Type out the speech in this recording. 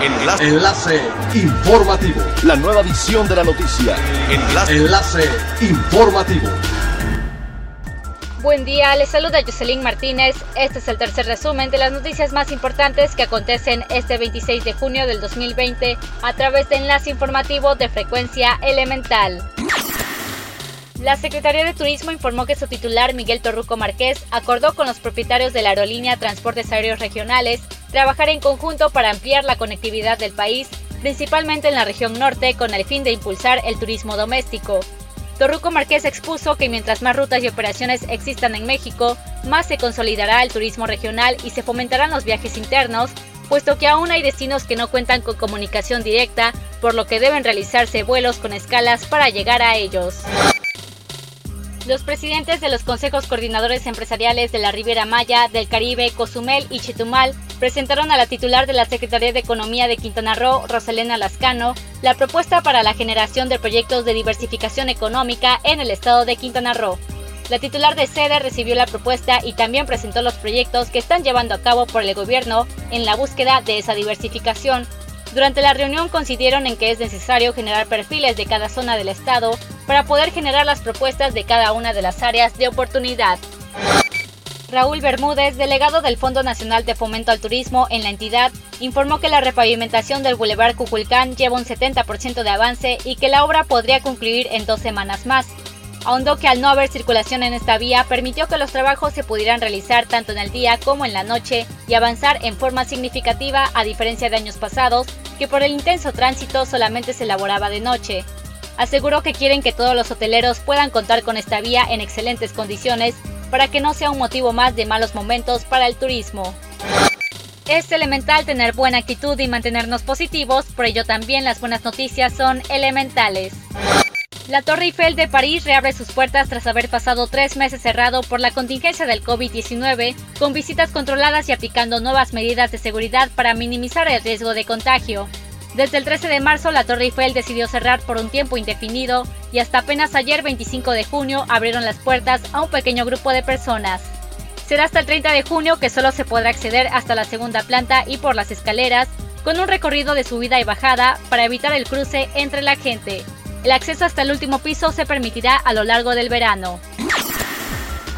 Enlace. Enlace informativo. La nueva edición de la noticia. Enlace. Enlace informativo. Buen día, les saluda Jocelyn Martínez. Este es el tercer resumen de las noticias más importantes que acontecen este 26 de junio del 2020 a través de enlace informativo de frecuencia elemental. La Secretaría de Turismo informó que su titular, Miguel Torruco Márquez, acordó con los propietarios de la aerolínea Transportes Aéreos Regionales trabajar en conjunto para ampliar la conectividad del país, principalmente en la región norte, con el fin de impulsar el turismo doméstico. Torruco Márquez expuso que mientras más rutas y operaciones existan en México, más se consolidará el turismo regional y se fomentarán los viajes internos, puesto que aún hay destinos que no cuentan con comunicación directa, por lo que deben realizarse vuelos con escalas para llegar a ellos. Los presidentes de los consejos coordinadores empresariales de la Riviera Maya, del Caribe, Cozumel y Chetumal presentaron a la titular de la Secretaría de Economía de Quintana Roo, Roselena Lascano, la propuesta para la generación de proyectos de diversificación económica en el estado de Quintana Roo. La titular de sede recibió la propuesta y también presentó los proyectos que están llevando a cabo por el gobierno en la búsqueda de esa diversificación. Durante la reunión coincidieron en que es necesario generar perfiles de cada zona del estado para poder generar las propuestas de cada una de las áreas de oportunidad. Raúl Bermúdez, delegado del Fondo Nacional de Fomento al Turismo en la entidad, informó que la repavimentación del Boulevard Cuculcán lleva un 70% de avance y que la obra podría concluir en dos semanas más. Ahondó que al no haber circulación en esta vía permitió que los trabajos se pudieran realizar tanto en el día como en la noche y avanzar en forma significativa a diferencia de años pasados, que por el intenso tránsito solamente se elaboraba de noche. Aseguró que quieren que todos los hoteleros puedan contar con esta vía en excelentes condiciones para que no sea un motivo más de malos momentos para el turismo. Es elemental tener buena actitud y mantenernos positivos, por ello también las buenas noticias son elementales. La Torre Eiffel de París reabre sus puertas tras haber pasado tres meses cerrado por la contingencia del COVID-19, con visitas controladas y aplicando nuevas medidas de seguridad para minimizar el riesgo de contagio. Desde el 13 de marzo, la Torre Eiffel decidió cerrar por un tiempo indefinido y hasta apenas ayer 25 de junio abrieron las puertas a un pequeño grupo de personas. Será hasta el 30 de junio que solo se podrá acceder hasta la segunda planta y por las escaleras, con un recorrido de subida y bajada para evitar el cruce entre la gente. El acceso hasta el último piso se permitirá a lo largo del verano.